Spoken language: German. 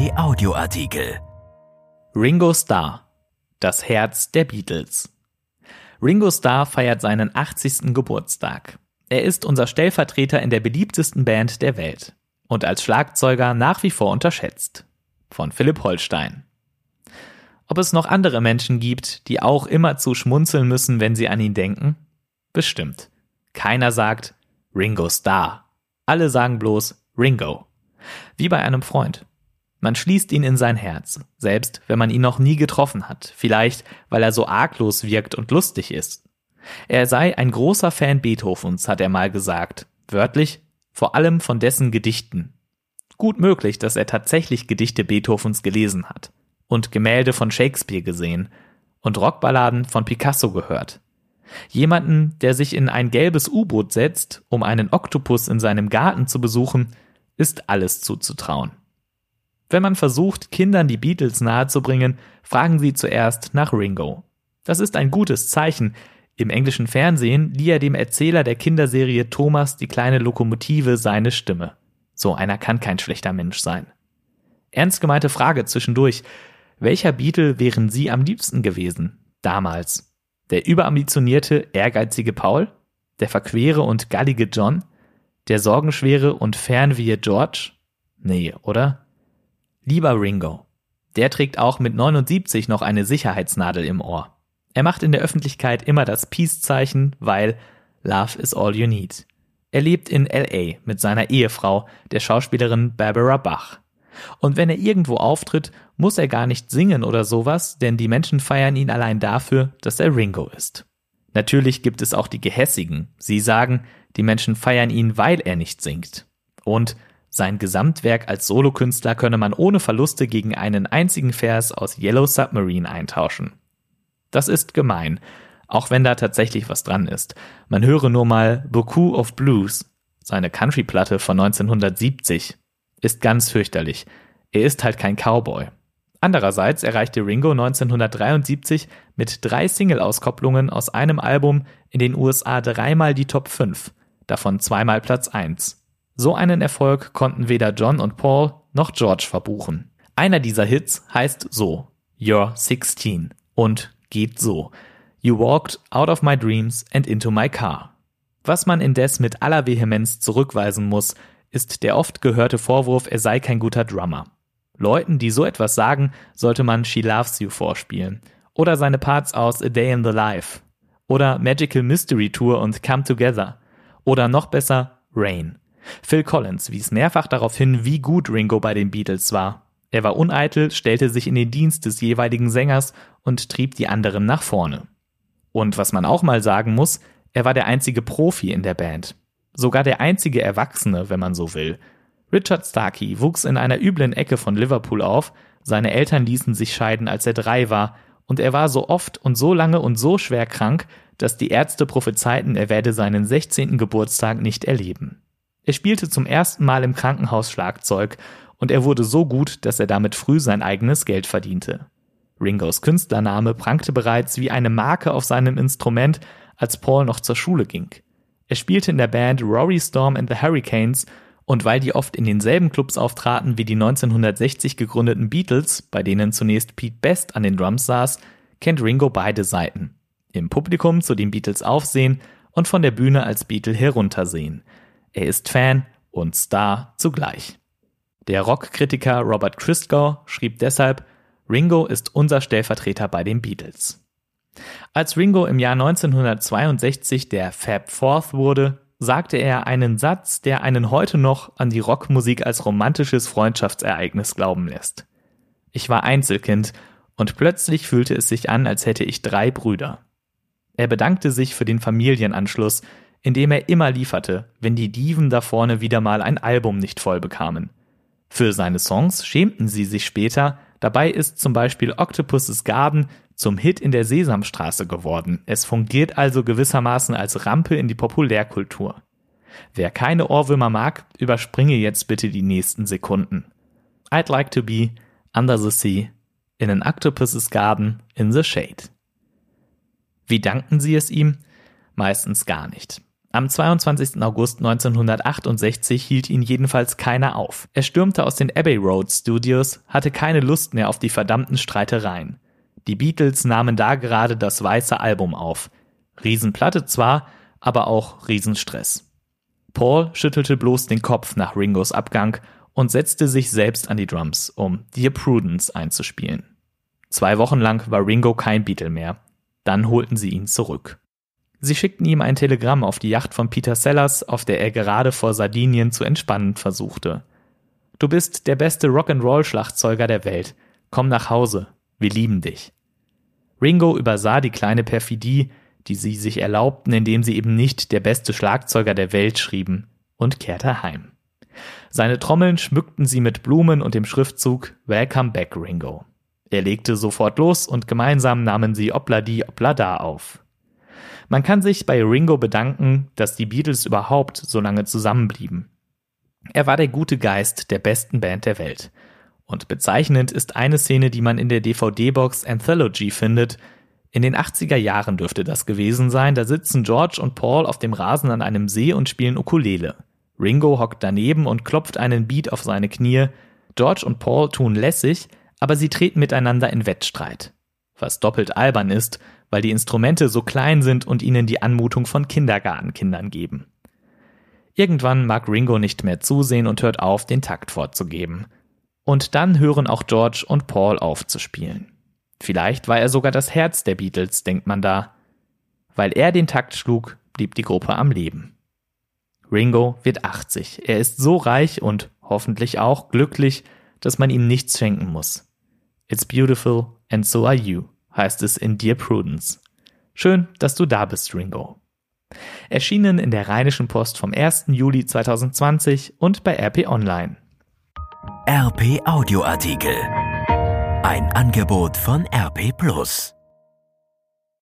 Kai Audioartikel. Ringo Starr, das Herz der Beatles. Ringo Starr feiert seinen 80. Geburtstag. Er ist unser Stellvertreter in der beliebtesten Band der Welt und als Schlagzeuger nach wie vor unterschätzt. Von Philipp Holstein. Ob es noch andere Menschen gibt, die auch immer zu schmunzeln müssen, wenn sie an ihn denken? Bestimmt. Keiner sagt Ringo Starr. Alle sagen bloß Ringo. Wie bei einem Freund. Man schließt ihn in sein Herz, selbst wenn man ihn noch nie getroffen hat, vielleicht weil er so arglos wirkt und lustig ist. Er sei ein großer Fan Beethovens, hat er mal gesagt, wörtlich, vor allem von dessen Gedichten. Gut möglich, dass er tatsächlich Gedichte Beethovens gelesen hat und Gemälde von Shakespeare gesehen und Rockballaden von Picasso gehört. Jemanden, der sich in ein gelbes U-Boot setzt, um einen Oktopus in seinem Garten zu besuchen, ist alles zuzutrauen. Wenn man versucht, Kindern die Beatles nahezubringen, fragen sie zuerst nach Ringo. Das ist ein gutes Zeichen. Im englischen Fernsehen lieh er dem Erzähler der Kinderserie Thomas die kleine Lokomotive seine Stimme. So einer kann kein schlechter Mensch sein. Ernst gemeinte Frage zwischendurch. Welcher Beatle wären Sie am liebsten gewesen? Damals. Der überambitionierte, ehrgeizige Paul? Der verquere und gallige John? Der sorgenschwere und fernwehe George? Nee, oder? Lieber Ringo. Der trägt auch mit 79 noch eine Sicherheitsnadel im Ohr. Er macht in der Öffentlichkeit immer das Peace-Zeichen, weil Love is all you need. Er lebt in LA mit seiner Ehefrau, der Schauspielerin Barbara Bach. Und wenn er irgendwo auftritt, muss er gar nicht singen oder sowas, denn die Menschen feiern ihn allein dafür, dass er Ringo ist. Natürlich gibt es auch die Gehässigen. Sie sagen, die Menschen feiern ihn, weil er nicht singt. Und sein Gesamtwerk als Solokünstler könne man ohne Verluste gegen einen einzigen Vers aus Yellow Submarine eintauschen. Das ist gemein, auch wenn da tatsächlich was dran ist. Man höre nur mal Beaucoup of Blues, seine Country-Platte von 1970, ist ganz fürchterlich. Er ist halt kein Cowboy. Andererseits erreichte Ringo 1973 mit drei Single-Auskopplungen aus einem Album in den USA dreimal die Top 5, davon zweimal Platz 1. So einen Erfolg konnten weder John und Paul noch George verbuchen. Einer dieser Hits heißt so You're 16 und geht so You walked out of my dreams and into my car. Was man indes mit aller Vehemenz zurückweisen muss, ist der oft gehörte Vorwurf, er sei kein guter Drummer. Leuten, die so etwas sagen, sollte man She Loves You vorspielen. Oder seine Parts aus A Day in the Life. Oder Magical Mystery Tour und Come Together. Oder noch besser Rain. Phil Collins wies mehrfach darauf hin, wie gut Ringo bei den Beatles war. Er war uneitel, stellte sich in den Dienst des jeweiligen Sängers und trieb die anderen nach vorne. Und was man auch mal sagen muss, er war der einzige Profi in der Band. Sogar der einzige Erwachsene, wenn man so will. Richard Starkey wuchs in einer üblen Ecke von Liverpool auf, seine Eltern ließen sich scheiden, als er drei war, und er war so oft und so lange und so schwer krank, dass die Ärzte prophezeiten, er werde seinen 16. Geburtstag nicht erleben. Er spielte zum ersten Mal im Krankenhaus Schlagzeug und er wurde so gut, dass er damit früh sein eigenes Geld verdiente. Ringos Künstlername prangte bereits wie eine Marke auf seinem Instrument, als Paul noch zur Schule ging. Er spielte in der Band Rory Storm and the Hurricanes und weil die oft in denselben Clubs auftraten wie die 1960 gegründeten Beatles, bei denen zunächst Pete Best an den Drums saß, kennt Ringo beide Seiten. Im Publikum zu den Beatles aufsehen und von der Bühne als Beatle heruntersehen – er ist Fan und Star zugleich. Der Rockkritiker Robert Christgau schrieb deshalb, Ringo ist unser Stellvertreter bei den Beatles. Als Ringo im Jahr 1962 der Fab Fourth wurde, sagte er einen Satz, der einen heute noch an die Rockmusik als romantisches Freundschaftsereignis glauben lässt. Ich war Einzelkind und plötzlich fühlte es sich an, als hätte ich drei Brüder. Er bedankte sich für den Familienanschluss, indem er immer lieferte, wenn die Diven da vorne wieder mal ein Album nicht voll bekamen. Für seine Songs schämten sie sich später, dabei ist zum Beispiel Octopus's Garden zum Hit in der Sesamstraße geworden. Es fungiert also gewissermaßen als Rampe in die Populärkultur. Wer keine Ohrwürmer mag, überspringe jetzt bitte die nächsten Sekunden. I'd like to be under the sea, in an octopus's garden, in the shade. Wie danken sie es ihm? Meistens gar nicht. Am 22. August 1968 hielt ihn jedenfalls keiner auf. Er stürmte aus den Abbey Road Studios, hatte keine Lust mehr auf die verdammten Streitereien. Die Beatles nahmen da gerade das weiße Album auf. Riesenplatte zwar, aber auch Riesenstress. Paul schüttelte bloß den Kopf nach Ringos Abgang und setzte sich selbst an die Drums, um Dear Prudence einzuspielen. Zwei Wochen lang war Ringo kein Beatle mehr. Dann holten sie ihn zurück. Sie schickten ihm ein Telegramm auf die Yacht von Peter Sellers, auf der er gerade vor Sardinien zu entspannen versuchte. Du bist der beste Rock'n'Roll-Schlagzeuger der Welt. Komm nach Hause. Wir lieben dich. Ringo übersah die kleine Perfidie, die sie sich erlaubten, indem sie eben nicht der beste Schlagzeuger der Welt schrieben, und kehrte heim. Seine Trommeln schmückten sie mit Blumen und dem Schriftzug Welcome back, Ringo. Er legte sofort los und gemeinsam nahmen sie Obladi Oblada auf. Man kann sich bei Ringo bedanken, dass die Beatles überhaupt so lange zusammenblieben. Er war der gute Geist der besten Band der Welt. Und bezeichnend ist eine Szene, die man in der DVD-Box Anthology findet. In den 80er Jahren dürfte das gewesen sein, da sitzen George und Paul auf dem Rasen an einem See und spielen Ukulele. Ringo hockt daneben und klopft einen Beat auf seine Knie. George und Paul tun lässig, aber sie treten miteinander in Wettstreit. Was doppelt albern ist, weil die Instrumente so klein sind und ihnen die Anmutung von Kindergartenkindern geben. Irgendwann mag Ringo nicht mehr zusehen und hört auf, den Takt vorzugeben. Und dann hören auch George und Paul auf zu spielen. Vielleicht war er sogar das Herz der Beatles, denkt man da. Weil er den Takt schlug, blieb die Gruppe am Leben. Ringo wird 80. Er ist so reich und hoffentlich auch glücklich, dass man ihm nichts schenken muss. It's beautiful and so are you heißt es in Dear Prudence. Schön, dass du da bist, Ringo. Erschienen in der Rheinischen Post vom 1. Juli 2020 und bei RP Online. RP Audioartikel. Ein Angebot von RP Plus.